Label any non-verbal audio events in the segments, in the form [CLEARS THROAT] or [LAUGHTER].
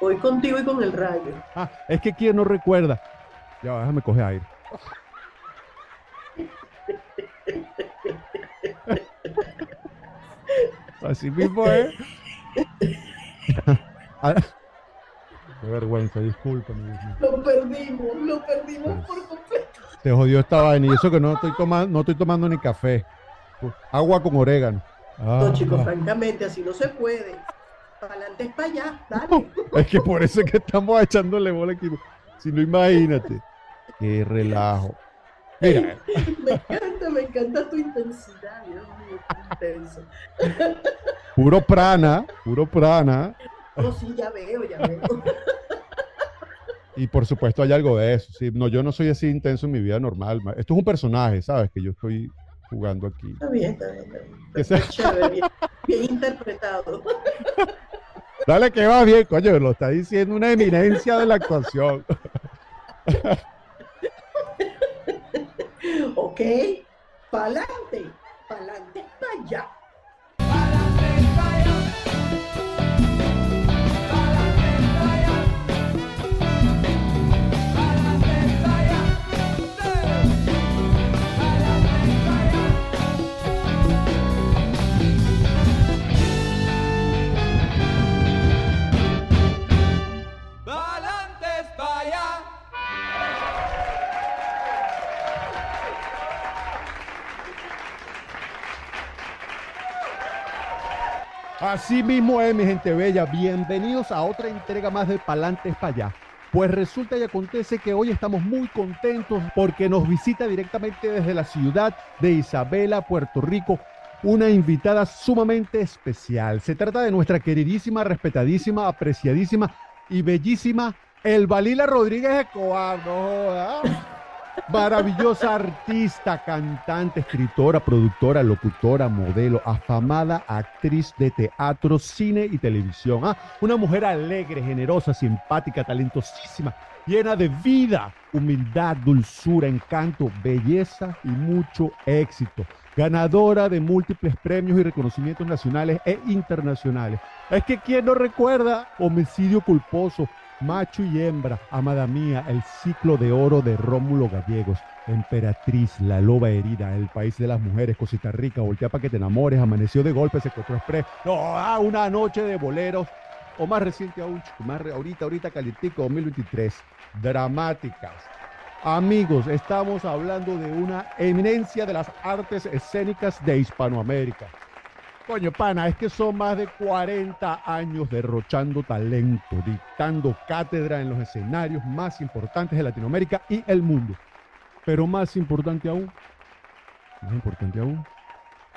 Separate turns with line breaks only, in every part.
Voy contigo y con el rayo.
Ah, es que quién no recuerda. Ya, déjame coger aire. Así mismo es. [LAUGHS] Ah, Qué vergüenza, mío.
Lo perdimos, lo perdimos por completo.
Se jodió esta vaina y eso que no estoy tomando, no estoy tomando ni café. Agua con orégano.
No,
Ah,
chicos, francamente, así no se puede. Para adelante es para allá, dale. [LAUGHS]
es que por eso es que estamos echándole bola aquí. Si no, imagínate. Qué relajo. Mira, [LAUGHS]
Me encanta, me encanta tu intensidad, Dios mío, intenso. [LAUGHS]
puro prana, puro prana.
Oh, sí, ya veo, ya veo.
Y por supuesto hay algo de eso. Sí, no, yo no soy así intenso en mi vida normal. ma- Esto es un personaje, ¿sabes? Que yo estoy jugando aquí.
Está bien, está bien. Está bien.
Que sea-
Está chévere, bien, bien interpretado.
Dale que va bien, coño, lo está diciendo una eminencia de la actuación.
Ok, pa'lante, pa'lante, para allá.
Así mismo es, mi gente bella. Bienvenidos a otra entrega más de Palantes para allá. Pues resulta y acontece que hoy estamos muy contentos porque nos visita directamente desde la ciudad de Isabela, Puerto Rico, una invitada sumamente especial. Se trata de nuestra queridísima, respetadísima, apreciadísima y bellísima Elbalila Rodríguez Escobar. No. Maravillosa artista, cantante, escritora, productora, locutora, modelo, afamada actriz de teatro, cine y televisión. Ah, una mujer alegre, generosa, simpática, talentosísima, llena de vida, humildad, dulzura, encanto, belleza y mucho éxito. Ganadora de múltiples premios y reconocimientos nacionales e internacionales. Es que quien no recuerda homicidio culposo, Macho y hembra, amada mía, el ciclo de oro de Rómulo Gallegos, Emperatriz, la loba herida, el país de las mujeres, cosita rica, voltea para que te enamores, amaneció de golpe, secuestro express, no, ah, una noche de boleros, o más reciente aún, más ahorita, ahorita calientico, 2023, dramáticas. Amigos, estamos hablando de una eminencia de las artes escénicas de Hispanoamérica. Coño, pana, es que son más de 40 años derrochando talento, dictando cátedra en los escenarios más importantes de Latinoamérica y el mundo. Pero más importante aún, más importante aún,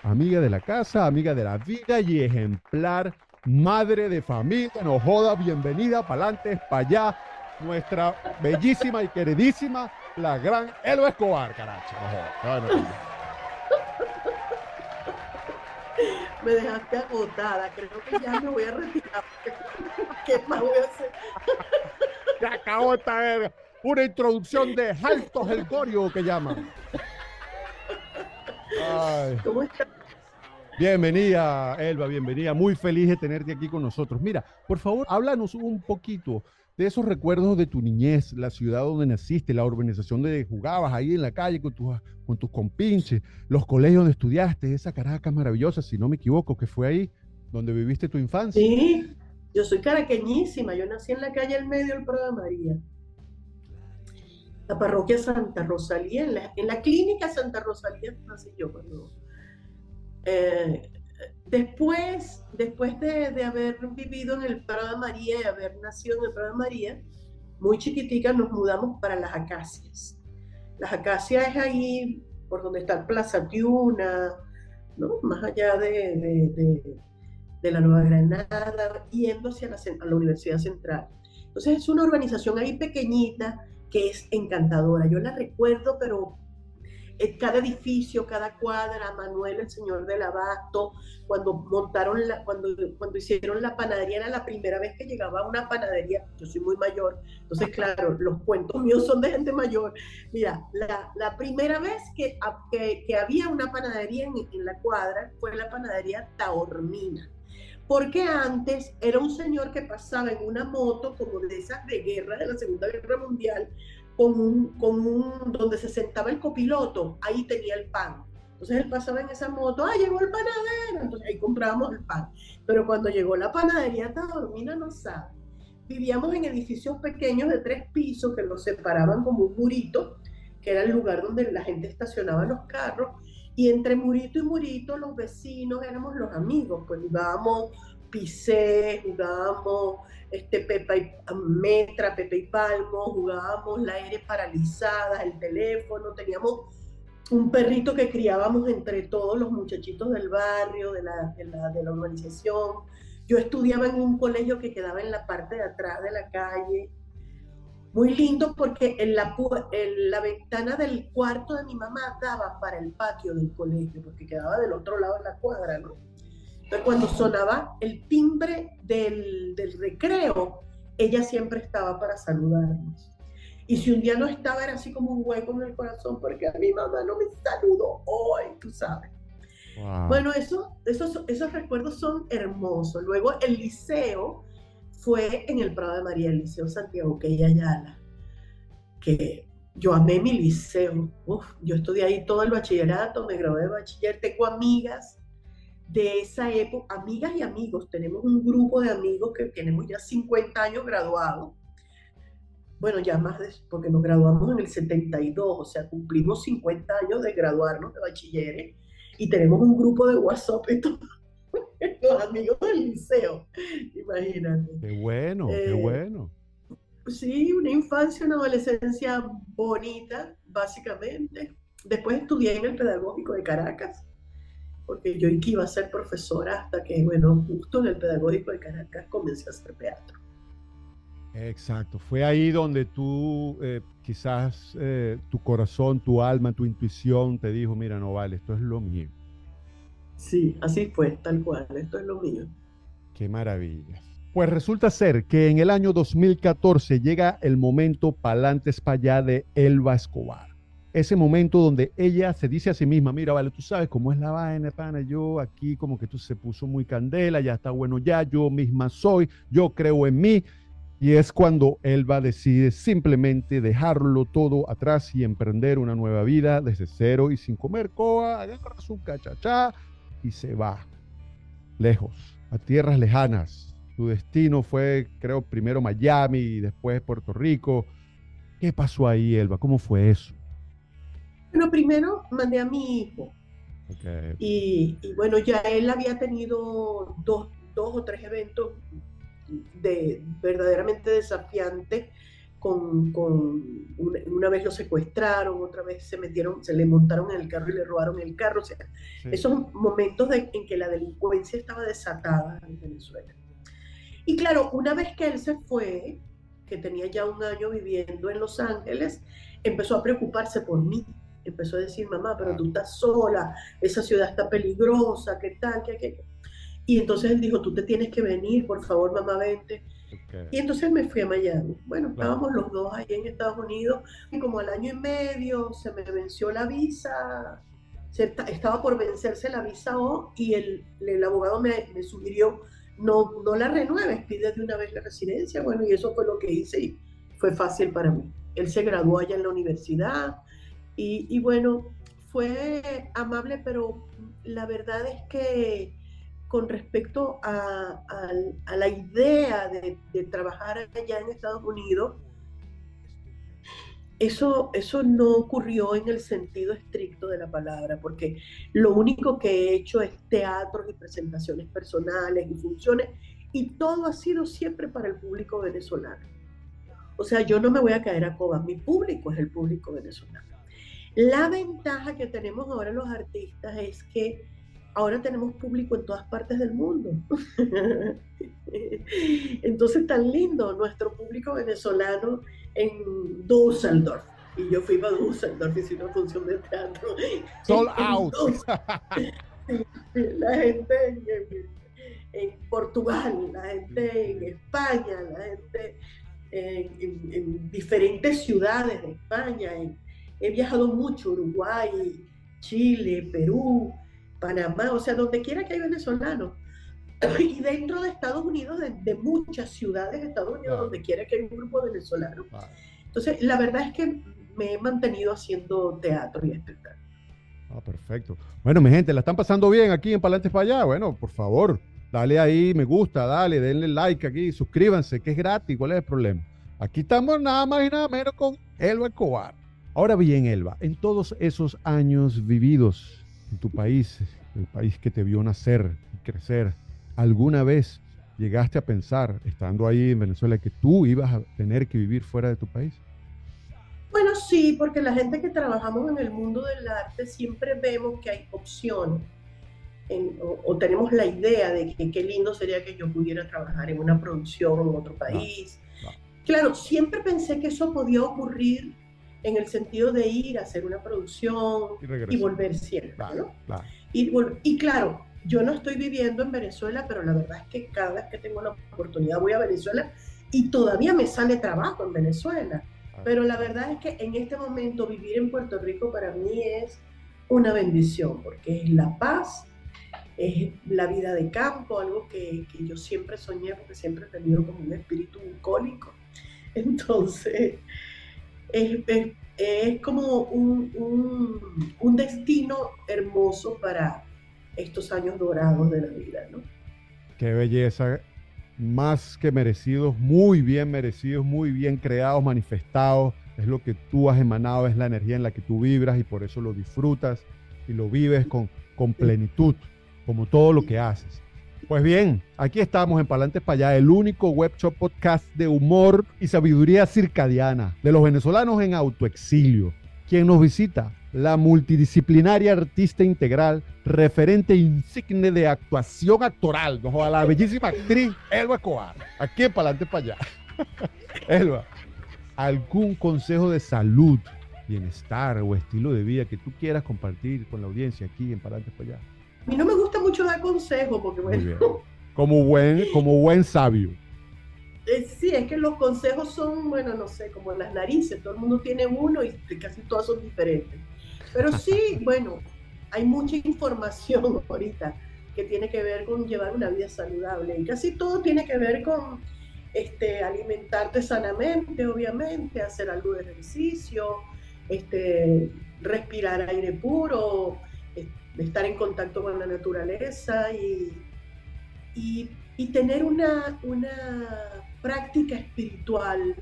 amiga de la casa, amiga de la vida y ejemplar, madre de familia, no joda, bienvenida, pa'lante, pa' allá, nuestra bellísima y queridísima, la gran Elo Escobar, caracho. No joda. No, no, no.
Me dejaste agotada, creo que ya me voy a retirar. [LAUGHS] ¿Qué más voy a hacer?
Se acabó esta verga. Una introducción de Altos el Gorio que llaman. Ay,
¿Cómo estás?
Bienvenida, Elba, bienvenida. Muy feliz de tenerte aquí con nosotros. Mira, por favor, háblanos un poquito de esos recuerdos de tu niñez, la ciudad donde naciste, la urbanización donde jugabas ahí en la calle con tus, compinches, los colegios donde estudiaste, esa Caracas maravillosa, si no me equivoco, que fue ahí donde viviste tu infancia.
Sí, yo soy caraqueñísima, yo nací en la calle El Medio del Prado María. La parroquia Santa Rosalía, en la, en la clínica Santa Rosalía nací yo cuando... eh, después, después de, de haber vivido en el Prado de María y haber nacido en el Prado de María, muy chiquitica nos mudamos para las Acacias. Las Acacias es ahí por donde está Plaza Tiuna, ¿no? más allá de, de- de- la Nueva Granada, yendo hacia la, a la Universidad Central. Entonces es una urbanización ahí pequeñita que es encantadora. Yo la recuerdo, pero cada edificio, cada cuadra, Manuel, el señor del abasto, cuando montaron la, cuando, cuando hicieron la panadería, era la primera vez que llegaba a una panadería, yo soy muy mayor, entonces claro, los cuentos míos son de gente mayor. Mira, la, la primera vez que, que, que había una panadería en, en la cuadra fue la panadería Taormina. porque antes era un señor que pasaba en una moto como de esas de guerra de la Segunda Guerra Mundial, con un, con un, donde se sentaba el copiloto, ahí tenía el pan. Entonces él pasaba en esa moto, ah, llegó el panadero, entonces ahí comprábamos el pan. Pero cuando llegó la panadería Taormina no sabe. Vivíamos en edificios pequeños de tres pisos que los separaban como un murito, que era el lugar donde la gente estacionaba los carros, y entre murito y murito los vecinos éramos los amigos, pues jugábamos pisé, jugábamos este, Pepa y Metra, Pepe y Palmo, jugábamos la aire paralizada, el teléfono, teníamos un perrito que criábamos entre todos los muchachitos del barrio, de la, de la, de la urbanización. Yo estudiaba en un colegio que quedaba en la parte de atrás de la calle, muy lindo porque en la, en la ventana del cuarto de mi mamá daba para el patio del colegio, porque quedaba del otro lado de la cuadra, ¿no? Entonces cuando sonaba el timbre del, del recreo, ella siempre estaba para saludarnos. Y si un día no estaba, era así como un hueco en el corazón, porque a mi mamá no me saludó hoy, tú sabes. Bueno, eso, esos, esos recuerdos son hermosos. Luego el liceo, fue en el Prado de María, el Liceo Santiago que Ayala, que yo amé mi liceo. yo estudié ahí todo el bachillerato, me gradué de bachiller, tengo amigas de esa época, amigas y amigos. Tenemos un grupo de amigos que tenemos ya 50 años graduados. Bueno, ya más de, porque nos graduamos en el 72, o sea, cumplimos 50 años de graduarnos de bachilleres y tenemos un grupo de WhatsApp y todo [LAUGHS] los amigos del liceo, imagínate.
Qué bueno, qué eh, bueno.
Sí, una infancia, una adolescencia bonita, básicamente. Después estudié en el Pedagógico de Caracas, porque yo iba a ser profesora hasta que, bueno, justo en el Pedagógico de Caracas comencé a hacer teatro.
Exacto, fue ahí donde tú, eh, quizás eh, tu corazón, tu alma, tu intuición te dijo, mira, no vale, esto es lo mío.
Sí, así fue, tal cual, esto es lo mío.
Qué maravilla. Pues resulta ser que en el año 2014 llega el momento palantes para allá de Elba Escobar. Ese momento donde ella se dice a sí misma, mira, vale, tú sabes cómo es la vaina, pana, yo aquí como que tú se puso muy candela, ya está bueno ya, yo misma soy, yo creo en mí. Y es cuando Elba decide simplemente dejarlo todo atrás y emprender una nueva vida desde cero y sin comer coa, agarra su cachachá, y se va lejos, a tierras lejanas. Su destino fue, creo, primero Miami y después Puerto Rico. ¿Qué pasó ahí, Elba? ¿Cómo fue eso?
Bueno, primero mandé a mi hijo. Y, bueno, ya él había tenido dos, dos o tres eventos de verdaderamente desafiantes con, una, vez lo secuestraron, otra vez se metieron, se le montaron en el carro y le robaron el carro. O sea, esos momentos en que la delincuencia estaba desatada en Venezuela. Y claro, una vez que él se fue, que tenía ya un año viviendo en Los Ángeles, empezó a preocuparse por mí. Empezó a decir, mamá, pero tú estás sola, esa ciudad está peligrosa, ¿qué tal? ¿Qué, qué? Y entonces él dijo, tú te tienes que venir, por favor, mamá, vente. Y entonces me fui a Miami. Bueno, estábamos los dos ahí en Estados Unidos y como al año y medio se me venció la visa, estaba por vencerse la visa O y el, el abogado me, me, sugirió no, no la renueves, pide de una vez la residencia. Bueno, y eso fue lo que hice y fue fácil para mí. Él se graduó allá en la universidad y, bueno, fue amable, pero la verdad es que con respecto a, la idea de, trabajar allá en Estados Unidos, eso, eso no ocurrió en el sentido estricto de la palabra, porque lo único que he hecho es teatros y presentaciones personales y funciones, y todo ha sido siempre para el público venezolano. O sea, yo no me voy a caer a coba, mi público es el público venezolano. La ventaja que tenemos ahora los artistas es que ahora tenemos público en todas partes del mundo. [LAUGHS] Entonces, tan lindo, nuestro público venezolano en Düsseldorf. Y yo fui para Düsseldorf, hice una función de teatro.
Sold out. [LAUGHS]
la gente en, Portugal, la gente en España, la gente en, diferentes ciudades de España. He viajado mucho, Uruguay, Chile, Perú, Panamá, o sea, donde quiera que hay venezolanos. [CLEARS THROAT] y dentro de Estados Unidos, de, muchas ciudades de Estados Unidos, donde quiera que haya un grupo venezolano. Entonces, la verdad es que me he mantenido haciendo teatro y espectáculo.
Ah, perfecto. Bueno, mi gente, ¿la están pasando bien aquí en Palantes para allá? Bueno, por favor, dale ahí me gusta, dale, denle like aquí, suscríbanse, que es gratis, ¿cuál es el problema? Aquí estamos nada más y nada menos con Elba Escobar. Ahora bien, Elba, en todos esos años vividos en tu país, el país que te vio nacer y crecer, ¿alguna vez llegaste a pensar, estando ahí en Venezuela, que tú ibas a tener que vivir fuera de tu país?
Bueno, sí, porque la gente que trabajamos en el mundo del arte siempre vemos que hay opciones. o, tenemos la idea de que qué lindo sería que yo pudiera trabajar en una producción en otro país. Claro, siempre pensé que eso podía ocurrir en el sentido de ir a hacer una producción y, volver siempre, ¿no? Y, y claro, yo no estoy viviendo en Venezuela, pero la verdad es que cada vez que tengo la oportunidad voy a Venezuela y todavía me sale trabajo en Venezuela. Pero la verdad es que en este momento vivir en Puerto Rico para mí es una bendición, porque es la paz, es la vida de campo, algo que, que yo siempre soñé, porque siempre he tenido como un espíritu bucólico. [LAUGHS] Entonces, es, es, es como un, un, un, destino hermoso para estos años dorados de la vida, ¿no?
Qué belleza más que merecidos, muy bien merecidos, muy bien creados, manifestados. Es lo que tú has emanado, es la energía en la que tú vibras y por eso lo disfrutas y lo vives con, con plenitud, como todo lo que haces. Pues bien, aquí estamos en Palantes para allá, el único web shop podcast de humor y sabiduría circadiana de los venezolanos en autoexilio. Quien nos visita, la multidisciplinaria artista integral, referente insigne de actuación actoral, ¿no? a la bellísima actriz Elba Escobar, aquí en Palante para allá. [LAUGHS] Elba, ¿algún consejo de salud, bienestar o estilo de vida que tú quieras compartir con la audiencia aquí en Palante para allá?
A mí no me gusta mucho dar consejos porque, bueno.
Como buen, como buen sabio.
Eh, sí, es que los consejos son, bueno, no sé, como las narices, todo el mundo tiene uno y casi todas son diferentes. Pero [LAUGHS] sí, bueno, hay mucha información [LAUGHS] ahorita que tiene que ver con llevar una vida saludable y casi todo tiene que ver con este, alimentarte sanamente, obviamente, hacer algo de ejercicio, este, respirar aire puro, estar en contacto con la naturaleza y, y, y tener una, una práctica espiritual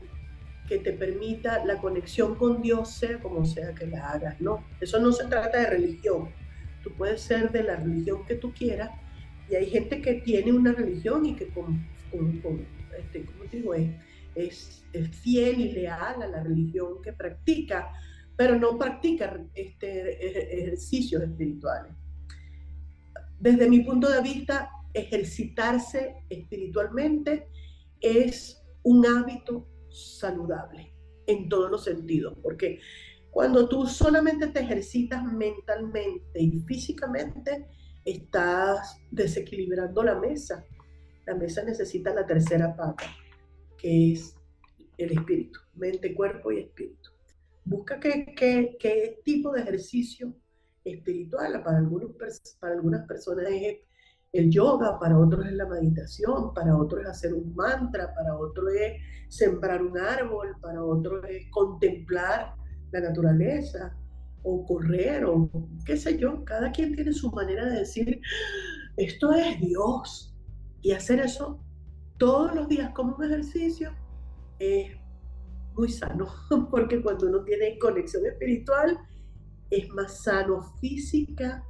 que te permita la conexión con Dios, sea como sea que la hagas, ¿no? Eso no se trata de religión. Tú puedes ser de la religión que tú quieras y hay gente que tiene una religión y que con, este, ¿cómo digo? Es, es, fiel y leal a la religión que practica, pero no practica este, ejercicios espirituales. Desde mi punto de vista, ejercitarse espiritualmente es un hábito saludable en todos los sentidos, porque cuando tú solamente te ejercitas mentalmente y físicamente, estás desequilibrando la mesa. La mesa necesita la tercera pata, que es el espíritu, mente, cuerpo y espíritu. Busca qué, qué, tipo de ejercicio espiritual para, algunos, para algunas personas es el yoga, para otros es la meditación, para otros es hacer un mantra, para otros es sembrar un árbol, para otros es contemplar la naturaleza o correr o qué sé yo. Cada quien tiene su manera de decir, esto es Dios. Y hacer eso todos los días como un ejercicio es muy sano, [LAUGHS] porque cuando uno tiene conexión espiritual es más sano física,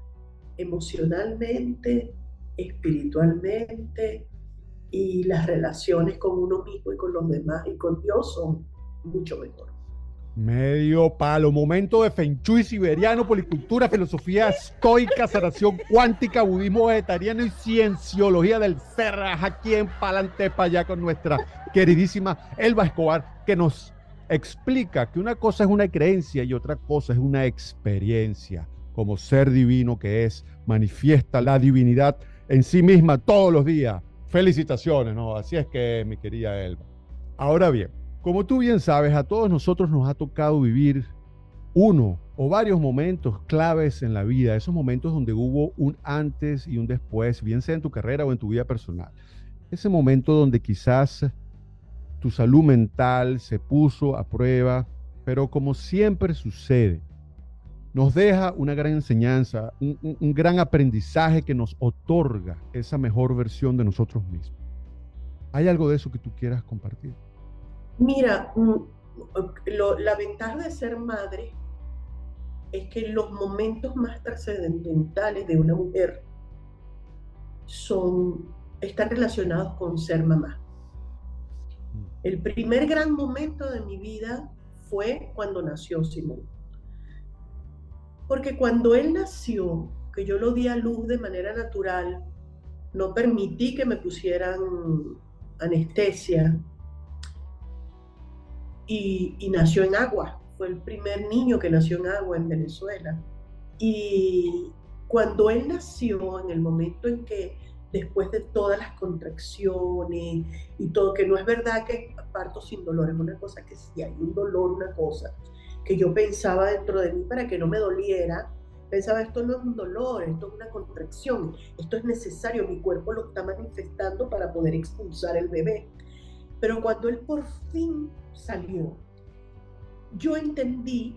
emocionalmente, espiritualmente y las relaciones con uno mismo y con los demás y con Dios son mucho mejor.
Medio palo, momento de Feng Shui siberiano, policultura, filosofía estoica, sanación cuántica, budismo vegetariano y cienciología del ser. aquí en Palante para allá con nuestra queridísima Elba Escobar, que nos explica que una cosa es una creencia y otra cosa es una experiencia. Como ser divino que es, manifiesta la divinidad en sí misma todos los días. Felicitaciones, ¿no? Así es que, mi querida Elba. Ahora bien, como tú bien sabes, a todos nosotros nos ha tocado vivir uno o varios momentos claves en la vida, esos momentos donde hubo un antes y un después, bien sea en tu carrera o en tu vida personal. Ese momento donde quizás tu salud mental se puso a prueba, pero como siempre sucede, nos deja una gran enseñanza, un, un, gran aprendizaje que nos otorga esa mejor versión de nosotros mismos. ¿Hay algo de eso que tú quieras compartir?
Mira, mm, lo, la ventaja de ser madre es que los momentos más trascendentales de una mujer son, están relacionados con ser mamá. Mm. El primer gran momento de mi vida fue cuando nació Simón. Porque cuando él nació, que yo lo di a luz de manera natural, no permití que me pusieran anestesia y, nació en agua fue el primer niño que nació en agua en Venezuela. Y cuando él nació, en el momento en que después de todas las contracciones y todo, que no es verdad que parto sin dolor, es una cosa que si hay un dolor, una cosa que yo pensaba dentro de mí para que no me doliera, pensaba esto no es un dolor, esto es una contracción, esto es necesario, mi cuerpo lo está manifestando para poder expulsar el bebé. Pero cuando él por fin salió, yo entendí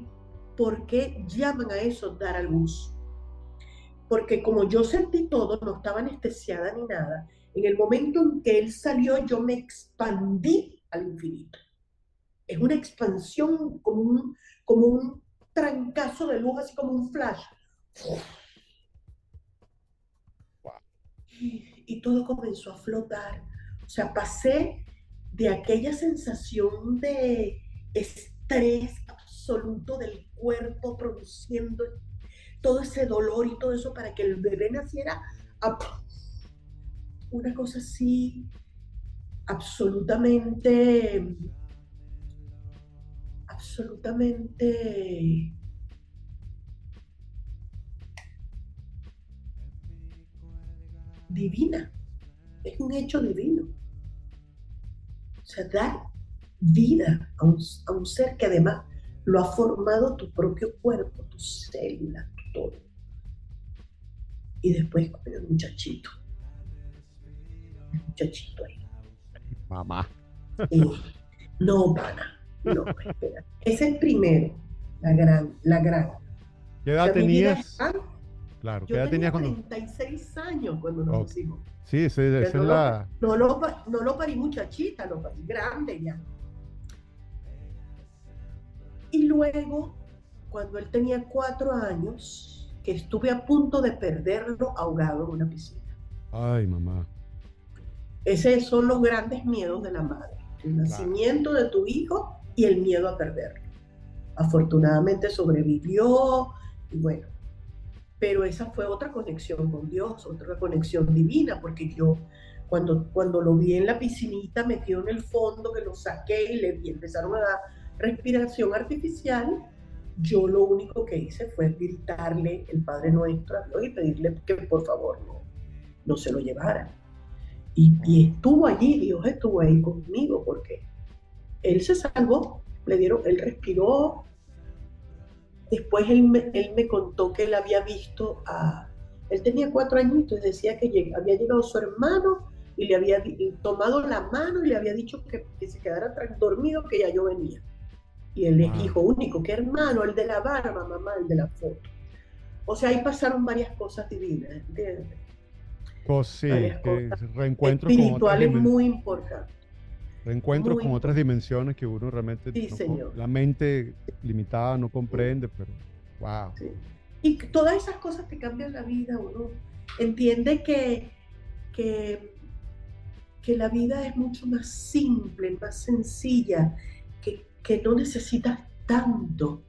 por qué llaman a eso dar a luz. Porque como yo sentí todo, no estaba anestesiada ni nada, en el momento en que él salió, yo me expandí al infinito. Es una expansión como un, como un trancazo de luz, así como un flash. Y, todo comenzó a flotar. O sea, pasé de aquella sensación de estrés absoluto del cuerpo produciendo todo ese dolor y todo eso para que el bebé naciera. Una cosa así absolutamente, absolutamente divina. Es un hecho divino. O sea, dar vida a un, ser que además lo ha formado tu propio cuerpo, tu célula, tu todo. Y después con el muchachito. El muchachito ahí.
Mamá.
no, pana. No, espera. Ese es el primero. La gran, la gran.
¿Qué edad tenías? Claro,
¿qué edad tenías cuando? 36 años cuando nos pusimos.
Sí, esa, es la.
no, lo, no lo parí muchachita, lo parí grande ya. Y luego, cuando él tenía cuatro años, que estuve a punto de perderlo ahogado en una piscina.
Ay, mamá.
Esos son los grandes miedos de la madre. El nacimiento de tu hijo y el miedo a perderlo. Afortunadamente sobrevivió y bueno, pero esa fue otra conexión con Dios, otra conexión divina, porque yo cuando, cuando lo vi en la piscinita metido en el fondo, que lo saqué y le empezaron a dar respiración artificial, yo lo único que hice fue gritarle el Padre Nuestro a Dios y pedirle que por favor no, no se lo llevara. Y, estuvo allí, Dios estuvo ahí conmigo porque él se salvó, le dieron, él respiró. Después él me, él me contó que él había visto a, él tenía cuatro añitos, decía que había llegado su hermano y le había tomado la mano y le había dicho que, que se quedara dormido, que ya yo venía y el hijo único, que hermano, el de la barba, mamá, el de la foto. O sea, ahí pasaron varias cosas divinas, ¿entiendes?
Pues sí, reencuentros
espirituales con muy importantes.
Reencuentros con otras dimensiones que uno realmente,
sí, señor.
la mente limitada no comprende, pero wow.
Y todas esas cosas te cambian la vida, uno entiende que, que, que la vida es mucho más simple, más sencilla, que no necesitas tanto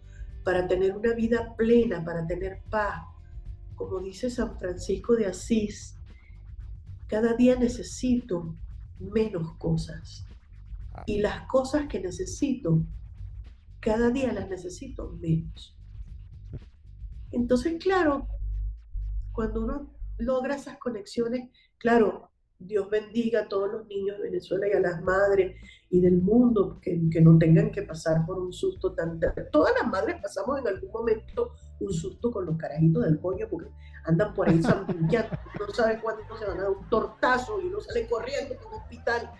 para tener una vida plena, para tener paz. Como dice San Francisco de Asís, cada día necesito menos cosas. Y las cosas que necesito, cada día las necesito menos. Entonces, claro, cuando uno logra esas conexiones, claro, Dios bendiga a todos los niños de Venezuela y a las madres y del mundo que, que no tengan que pasar por un susto tan terrible. Todas las madres pasamos en algún momento un susto con los carajitos del coño porque andan por ahí [LAUGHS] zambullando, no sabe cuándo se van a dar un tortazo y uno sale corriendo para un hospital.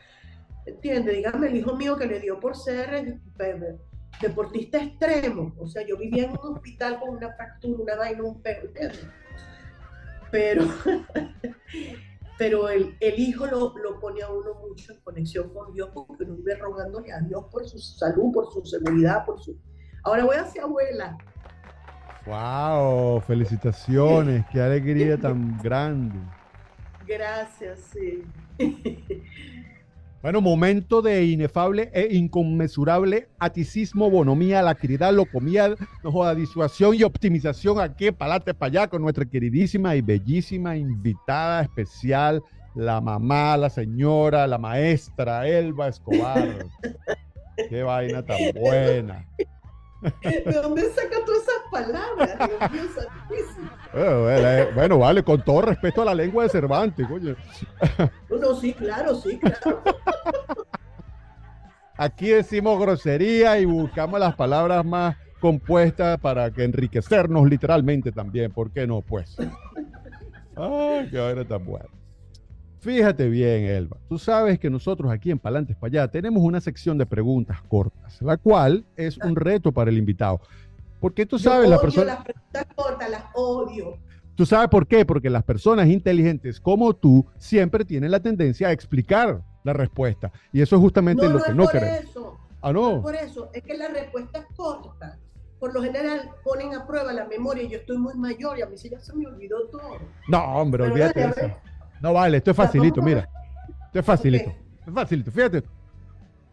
¿Entiende? Dígame el hijo mío que le dio por ser eh, deportista extremo. O sea, yo vivía en un hospital con una fractura, una vaina, un perro, ¿entiendes? Pero, [LAUGHS] pero el, el hijo lo, lo, pone a uno mucho en conexión con Dios porque uno vive rogándole a Dios por su salud, por su seguridad, por su... Ahora voy hacia abuela.
¡Wow! Felicitaciones, qué alegría tan [LAUGHS] grande.
Gracias, sí. [LAUGHS]
Bueno, momento de inefable e inconmensurable aticismo, bonomía, lacridad, locomía, no disuasión y optimización aquí, palate para allá, con nuestra queridísima y bellísima invitada especial, la mamá, la señora, la maestra Elba Escobar. [LAUGHS] Qué vaina tan buena. [LAUGHS]
¿De dónde saca todas esas palabras?
Bueno, bueno, vale, con todo respeto a la lengua de Cervantes, coño. [LAUGHS]
No, sí, claro, sí, claro.
Aquí decimos grosería y buscamos las palabras más compuestas para que enriquecernos literalmente también. ¿Por qué no? Pues. Ay, qué hora tan buena. Fíjate bien, Elba. Tú sabes que nosotros aquí en Palantes para allá tenemos una sección de preguntas cortas, la cual es un reto para el invitado. Porque tú sabes,
la
persona.
Las preguntas cortas, las odio.
¿Tú sabes por qué? Porque las personas inteligentes como tú siempre tienen la tendencia a explicar la respuesta. Y eso es justamente lo que no queremos.
Eso.
Ah, no.
no por eso, es que la respuesta es corta. Por lo general ponen a prueba la memoria. Yo estoy muy mayor y a mí se ya se me olvidó todo.
No, hombre, olvídate de eso. No vale, esto es facilito, mira. Esto es facilito. Es facilito. Fíjate,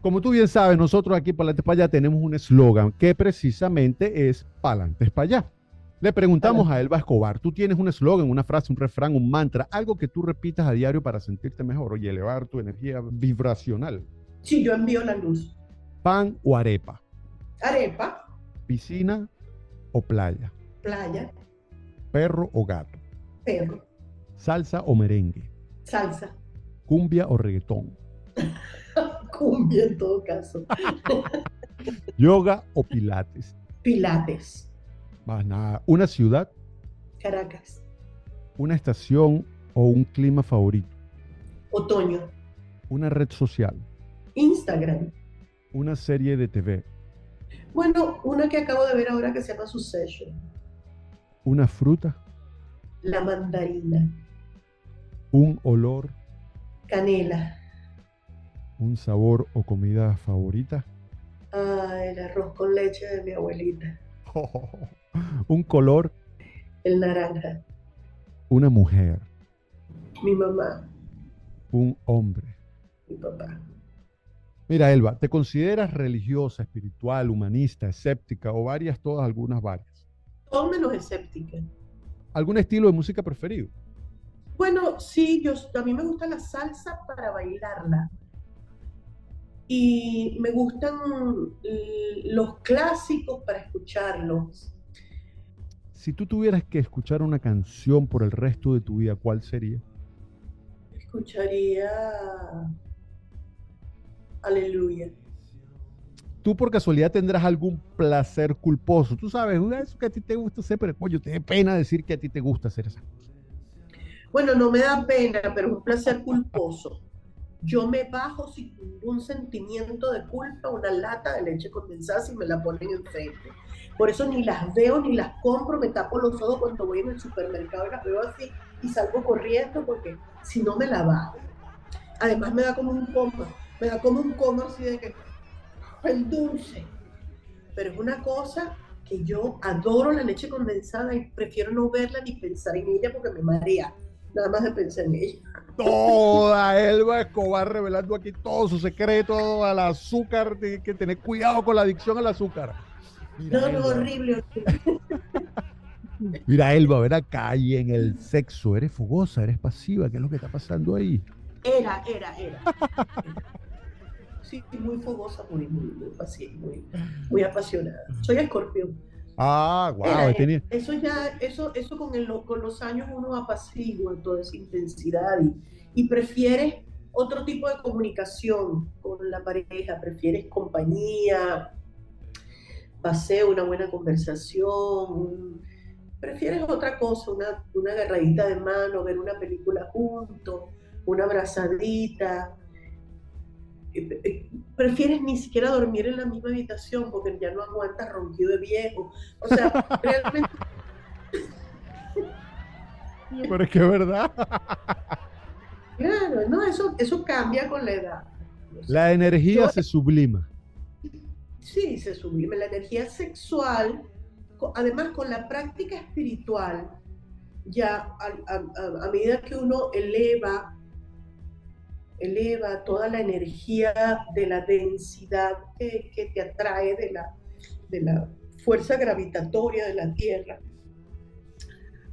como tú bien sabes, nosotros aquí Palantes para allá tenemos un eslogan que precisamente es Palantes para allá. Le preguntamos a Elba Escobar, tú tienes un eslogan, una frase, un refrán, un mantra, algo que tú repitas a diario para sentirte mejor y elevar tu energía vibracional.
Sí, yo envío la luz.
¿Pan o arepa?
Arepa.
¿Piscina o playa?
Playa.
¿Perro o gato?
Perro.
¿Salsa o merengue?
Salsa.
¿Cumbia o reggaetón? [LAUGHS]
Cumbia en todo caso. [LAUGHS]
¿Yoga o pilates?
Pilates.
Más nada. ¿Una ciudad?
Caracas.
¿Una estación o un clima favorito?
Otoño.
¿Una red social?
Instagram.
¿Una serie de TV?
Bueno, una que acabo de ver ahora que se llama Succession.
¿Una fruta?
La mandarina.
¿Un olor?
Canela.
¿Un sabor o comida favorita?
Ah, el arroz con leche de mi abuelita. [LAUGHS]
¿Un color?
El naranja.
¿Una mujer?
Mi mamá.
¿Un hombre?
Mi papá.
Mira, Elba, ¿te consideras religiosa, espiritual, humanista, escéptica o varias, todas, algunas varias?
Todo menos escéptica.
¿Algún estilo de música preferido?
Bueno, sí, yo, a mí me gusta la salsa para bailarla. Y me gustan los clásicos para escucharlos.
Si tú tuvieras que escuchar una canción por el resto de tu vida, ¿cuál sería?
Escucharía Aleluya.
Tú por casualidad tendrás algún placer culposo. Tú sabes, eso que a ti te gusta hacer, pero coño, te da pena decir que a ti te gusta hacer esas cosas.
Bueno, no me da pena, pero es un placer culposo. Yo me bajo sin ningún sentimiento de culpa una lata de leche condensada si me la ponen enfrente. Por eso ni las veo ni las compro, me tapo los ojos cuando voy en el supermercado y las veo así y salgo corriendo porque si no me la bajo. Además me da como un coma, me da como un coma así de que el dulce. Pero es una cosa que yo adoro la leche condensada y prefiero no verla ni pensar en ella porque me marea. Nada más de pensar en ella.
Toda Elba Escobar revelando aquí todo su secreto al azúcar, de que tener cuidado con la adicción al azúcar.
Mira, no, no, horrible, [LAUGHS]
Mira, Elba, ver acá y en el sexo, eres fogosa, eres pasiva, ¿qué es lo que está pasando ahí?
Era, era, era. Sí, muy fogosa, muy, muy, muy, muy, apasionada. Soy escorpión.
Ah, wow.
Eso ya, eso, eso con, el, con los años uno apacigua toda esa intensidad y, y prefieres otro tipo de comunicación con la pareja, prefieres compañía, paseo, una buena conversación, prefieres otra cosa, una, una agarradita de mano, ver una película juntos, una abrazadita. Prefieres ni siquiera dormir en la misma habitación porque ya no aguantas ronquido de viejo. O sea, realmente... [LAUGHS]
Pero es que es verdad.
Claro, no, eso, eso cambia con la edad.
La energía se sublima.
Sí, se sublima. La energía sexual, además con la práctica espiritual, ya a, medida que uno eleva, eleva toda la energía de la densidad que, que te atrae de la, de la fuerza gravitatoria de la Tierra,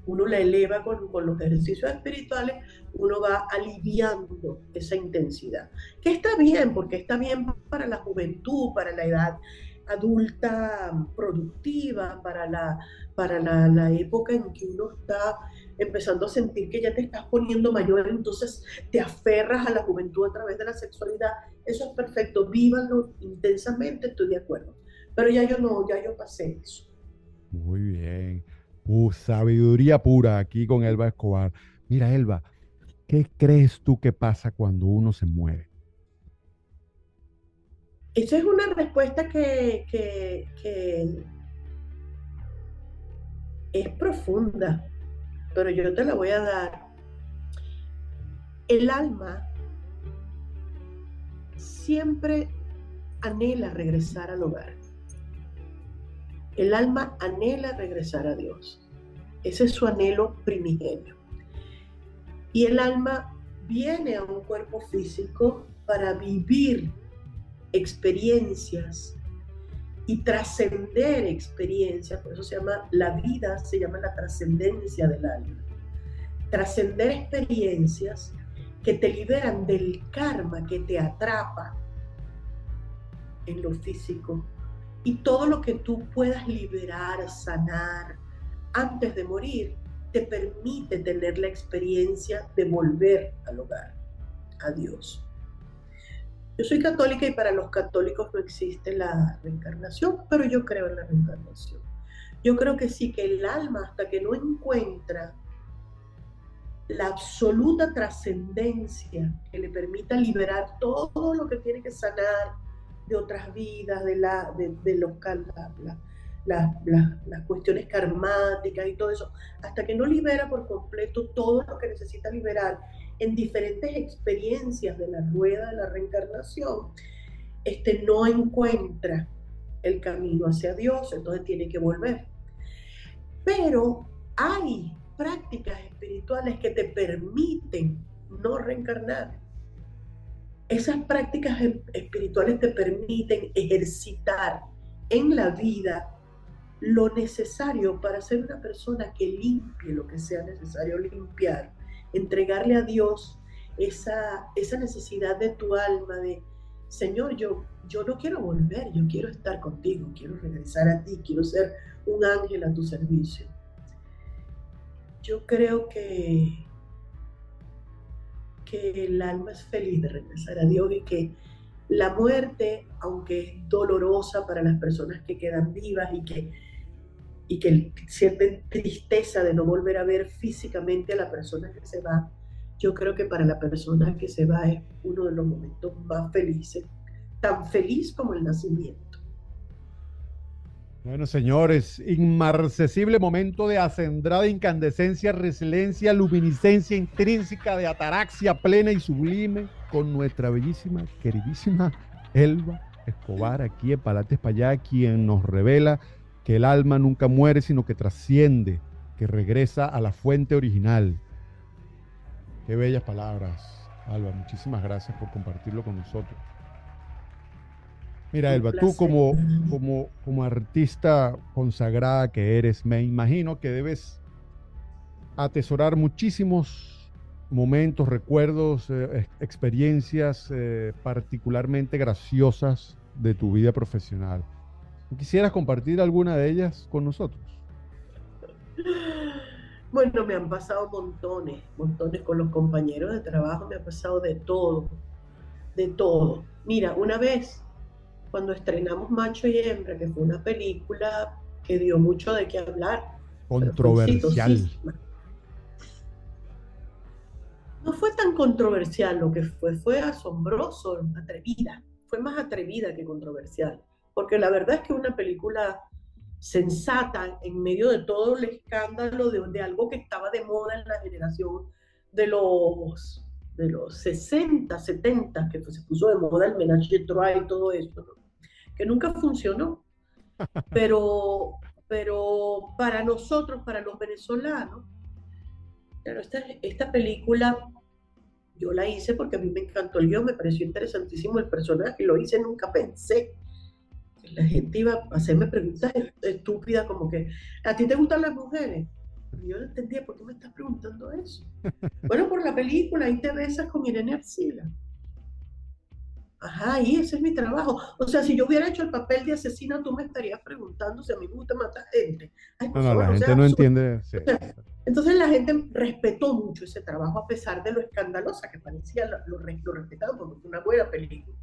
uno la eleva con, con, los ejercicios espirituales, uno va aliviando esa intensidad. Que está bien, porque está bien para la juventud, para la edad adulta productiva, para la, para la, la época en que uno está empezando a sentir que ya te estás poniendo mayor, entonces te aferras a la juventud a través de la sexualidad. Eso es perfecto, vívanlo intensamente, estoy de acuerdo. Pero ya yo no, ya yo pasé eso.
Muy bien. Uh, sabiduría pura aquí con Elba Escobar. Mira, Elba, ¿qué crees tú que pasa cuando uno se muere?
Esa es una respuesta que, es profunda, pero yo te la voy a dar. El alma siempre anhela regresar al hogar. El alma anhela regresar a Dios. Ese es su anhelo primigenio. Y el alma viene a un cuerpo físico para vivir experiencias y trascender experiencias, por eso se llama la vida, se llama la trascendencia del alma. Trascender experiencias que te liberan del karma que te atrapa en lo físico y todo lo que tú puedas liberar, sanar antes de morir, te permite tener la experiencia de volver al hogar, a Dios. Yo soy católica y para los católicos no existe la reencarnación, pero yo creo en la reencarnación. Yo creo que sí, que el alma hasta que no encuentra la absoluta trascendencia que le permita liberar todo lo que tiene que sanar de otras vidas, de, la, de, los, las cuestiones karmáticas y todo eso, hasta que no libera por completo todo lo que necesita liberar en diferentes experiencias de la rueda de la reencarnación, este, no encuentra el camino hacia Dios, entonces tiene que volver. Pero hay prácticas espirituales que te permiten no reencarnar. Esas prácticas em, espirituales te permiten ejercitar en la vida lo necesario para ser una persona que limpie lo que sea necesario limpiar, entregarle a Dios esa, esa necesidad de tu alma de, Señor, yo, yo no quiero volver, yo quiero estar contigo, quiero regresar a ti, quiero ser un ángel a tu servicio. Yo creo que que el alma es feliz de regresar a Dios y que la muerte, aunque es dolorosa para las personas que quedan vivas y que, y que sienten tristeza de no volver a ver físicamente a la persona que se va, yo creo que para la persona que se va es uno de los momentos más felices, tan feliz como el nacimiento.
Bueno, señores, inmarcesible momento de acendrada incandescencia, resiliencia, luminiscencia intrínseca de ataraxia plena y sublime con nuestra bellísima, queridísima Elba Escobar aquí en Palates allá, quien nos revela que el alma nunca muere, sino que trasciende, que regresa a la fuente original. Qué bellas palabras, Alba. Muchísimas gracias por compartirlo con nosotros. Mira, Elba, tú como, como, como artista consagrada que eres, me imagino que debes atesorar muchísimos momentos, recuerdos, eh, experiencias eh, particularmente graciosas de tu vida profesional. ¿Quisieras compartir alguna de ellas con nosotros?
Bueno, me han pasado montones, montones con los compañeros de trabajo, me ha pasado de todo, de todo. Mira, una vez, cuando estrenamos Macho y Hembra, que fue una película que dio mucho de qué hablar.
Controversial.
No fue tan controversial, lo que fue fue asombroso, atrevida. Fue más atrevida que controversial, porque la verdad es que una película sensata en medio de todo el escándalo de, algo que estaba de moda en la generación de los, de los 60, 70, que se puso de moda el menage de Troyes y todo esto, que nunca funcionó. [LAUGHS] Pero, pero para nosotros, para los venezolanos, esta, esta película yo la hice porque a mí me encantó el guion, me pareció interesantísimo el personaje, lo hice, nunca pensé la gente iba a hacerme preguntas estúpidas como que, ¿a ti te gustan las mujeres? yo no entendía, ¿por qué me estás preguntando eso? [LAUGHS] bueno, por la película, ahí te besas con Irene Arcila. Ajá, y ese es mi trabajo. O sea, si yo hubiera hecho el papel de asesina, tú me estarías preguntando si a mí me gusta matar gente.
no, no, la gente no entiende.
entonces la gente respetó mucho ese trabajo, a pesar de lo escandalosa que parecía, lo, lo respetaban porque fue una buena película.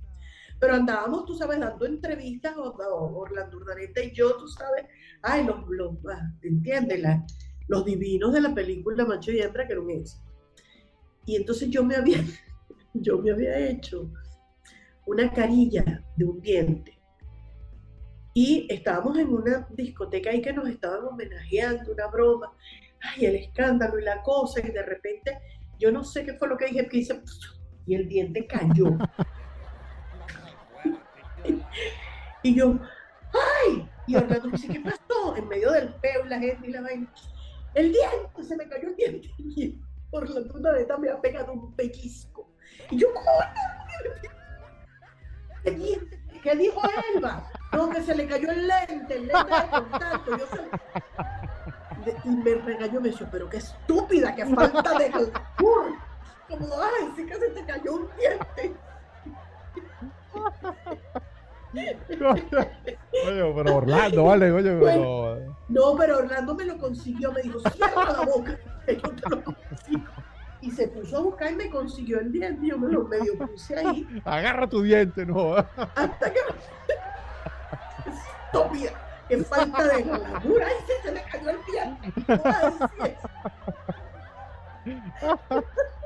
Pero andábamos, tú sabes, dando entrevistas, Orlando Urdaneta y yo, tú sabes, ay, los, los ah, ¿entiendes? los divinos de la película Macho y Hembra, que era un éxito. Y entonces yo me había, [LAUGHS] yo me había hecho una carilla de un diente. Y estábamos en una discoteca ahí que nos estaban homenajeando, una broma, ay, el escándalo y la cosa, y de repente, yo no sé qué fue lo que dije, que hice, y el diente cayó. [LAUGHS] y yo, ¡ay! Y Orlando dice, ¿qué pasó? En medio del peo, la gente y la vaina. El diente, se me cayó el diente. [LAUGHS] Y Orlando una vez me ha pegado un pellizco. Y yo, ¿cómo? ¿El [LAUGHS] diente? ¿Qué dijo Elba? No, que se le cayó el lente, el lente de contacto. Yo se... Y me regañó, me dijo, pero qué estúpida, qué falta de Como, ay, sí que se te cayó un diente.
Oye, pero Orlando, vale, oye, pero...
No, pero Orlando me lo consiguió, me dijo, cierra la boca. [LAUGHS] Y se puso a buscar y me consiguió el diente, yo me lo medio puse ahí.
Agarra tu diente, ¿no?
Hasta que... [LAUGHS] Estúpida, qué falta de locura, y se, se le cayó el diente.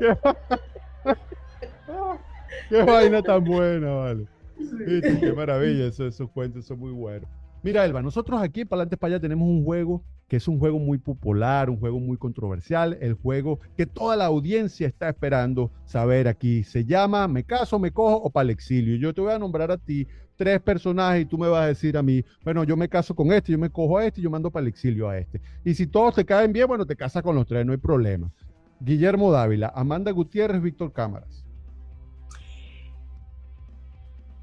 [LAUGHS]
Qué vaina tan buena, vale. Qué maravilla, esos, cuentos son muy buenos. Mira, Elba, nosotros aquí en Palantes para allá tenemos un juego que es un juego muy popular, un juego muy controversial, el juego que toda la audiencia está esperando saber aquí. Se llama Me caso, me cojo o para el exilio. Yo te voy a nombrar a ti tres personajes y tú me vas a decir a mí, bueno, yo me caso con este, yo me cojo a este yo mando para el exilio a este. Y si todos te caen bien, bueno, te casas con los tres, no hay problema. Guillermo Dávila, Amanda Gutiérrez, Víctor Cámaras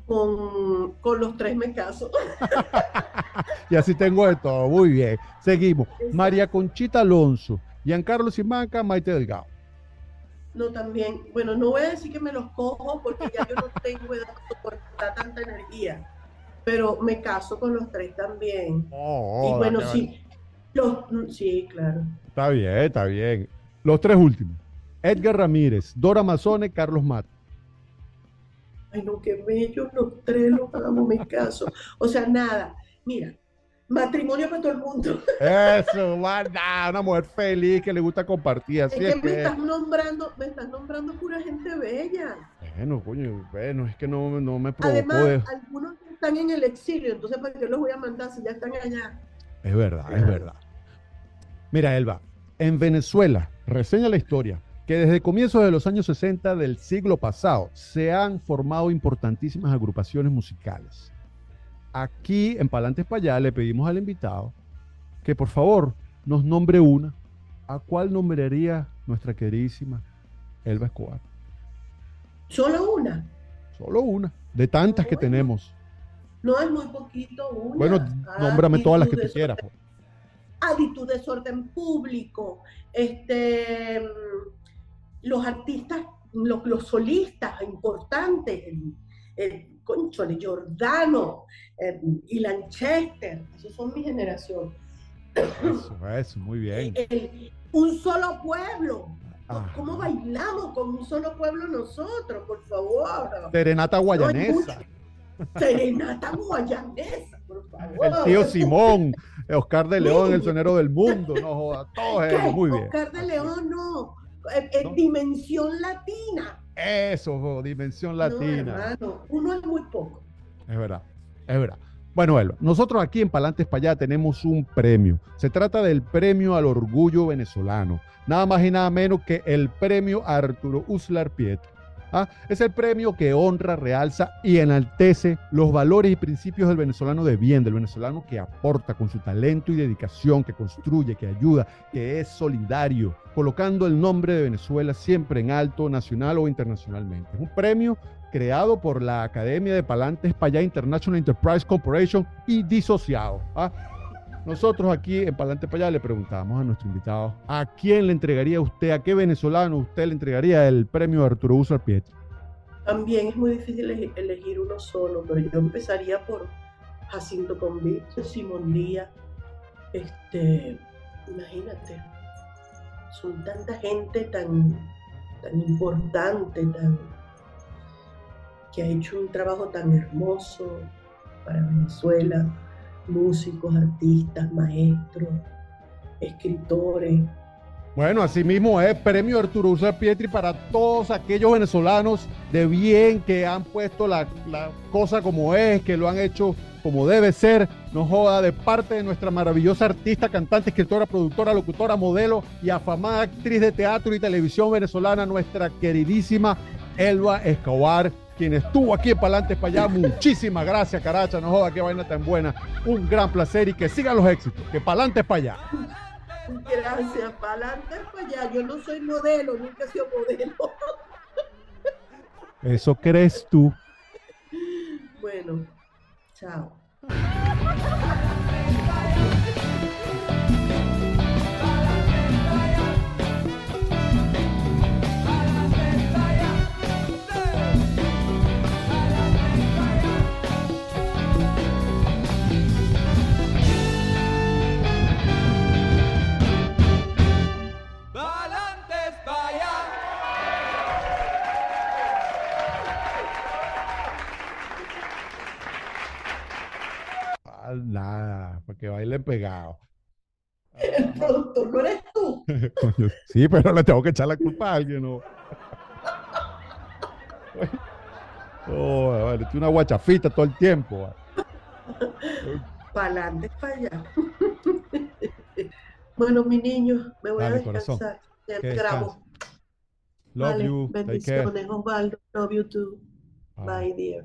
con, los tres me caso. [LAUGHS]
y así tengo de todo. Muy bien. Seguimos. María Conchita Alonso, Giancarlo Simanca, Maite Delgado.
No, también. Bueno, no voy a decir que me los cojo porque ya yo no tengo edad [LAUGHS] para tanta energía. Pero me caso con los tres también. Oh, y bueno, sí. sí, claro.
Está bien, está bien. Los tres últimos. Edgar Ramírez, Dora Mazone, Carlos Mata.
Ay, no, qué bello, los tres los hagamos mi caso. O sea, nada. Mira, matrimonio para todo el mundo.
Eso, una mujer feliz que le gusta compartir. Así
es, que, me estás nombrando, me estás nombrando pura gente bella.
Bueno, coño, bueno, es que no, no me provocó.
Además, algunos están en el exilio, entonces ¿para qué los voy a mandar si ya están allá?
Es verdad, es verdad. Mira, Elba, en Venezuela, reseña la historia que desde comienzos de los años 60 del siglo pasado se han formado importantísimas agrupaciones musicales. Aquí en Palantes Payá le pedimos al invitado que por favor nos nombre una. ¿A cuál nombraría nuestra queridísima Elba Escobar?
Solo una.
Solo una, de tantas que tenemos.
No es muy poquito una.
Bueno, nómbrame todas las que te quieras.
Actitud, desorden público, este los artistas, los, solistas importantes, el, el Conchole, Giordano, y Lanchester, esos son mi generación.
Eso, eso, muy bien.
El- un solo pueblo.
Ah.
¿Cómo bailamos con un solo pueblo nosotros, por favor?
Serenata guayanesa.
Serenata guayanesa, por favor.
El tío Simón, Oscar de León, el sonero del mundo, no joda, todos
¿Qué?
ellos, muy bien.
Oscar de León, no. Eh, eh,
¿No?
Dimensión latina.
Eso, dimensión
No,
latina.
hermano, uno es muy poco.
Es verdad, es verdad. Bueno, Elba, nosotros aquí en Palantes para allá tenemos un premio. Se trata del premio al orgullo venezolano. Nada más y nada menos que el premio Arturo Uslar Piet. ¿Ah? Es el premio que honra, realza y enaltece los valores y principios del venezolano de bien, del venezolano que aporta con su talento y dedicación, que construye, que ayuda, que es solidario, colocando el nombre de Venezuela siempre en alto, nacional o internacionalmente. Es un premio creado por la Academia de Palantes Payá International Enterprise Corporation y disociado. ¿ah? Nosotros aquí en Palante Payá le preguntamos a nuestro invitado, ¿a quién le entregaría usted, a qué venezolano usted le entregaría el premio Arturo Uslar Piet?
También es muy difícil ele- elegir uno solo, pero yo empezaría por Jacinto Convicto, Simón Díaz. Este, imagínate, son tanta gente tan, tan importante, tan, que ha hecho un trabajo tan hermoso para Venezuela, músicos, artistas, maestros, escritores.
Bueno, asimismo es premio Arturo Uslar Pietri para todos aquellos venezolanos de bien que han puesto la, la cosa como es, que lo han hecho como debe ser. No joda, de parte de nuestra maravillosa artista, cantante, escritora, productora, locutora, modelo y afamada actriz de teatro y televisión venezolana, nuestra queridísima Elba Escobar, quien estuvo aquí en Palantes para allá. Muchísimas gracias, Caracha. No joda, qué vaina tan buena. Un gran placer y que sigan los éxitos. Que Palantes para allá.
Gracias, para adelante, para allá. Yo no soy modelo, nunca he sido modelo.
Eso crees tú.
Bueno, chao.
Nada, para que bailen pegado.
El productor no eres tú. [LAUGHS]
Coño, sí, pero le tengo que echar la culpa a alguien, ¿no? [LAUGHS] Oh, vale, tiene una guachafita todo el tiempo. vale.
Para allá. [LAUGHS] bueno, mi niño, me voy
Dale,
a
corazón.
descansar. Ya
Que
grabo.
Love
Vale,
you.
Bendiciones, Osvaldo. Love you too.
Bye.
Bye, dear.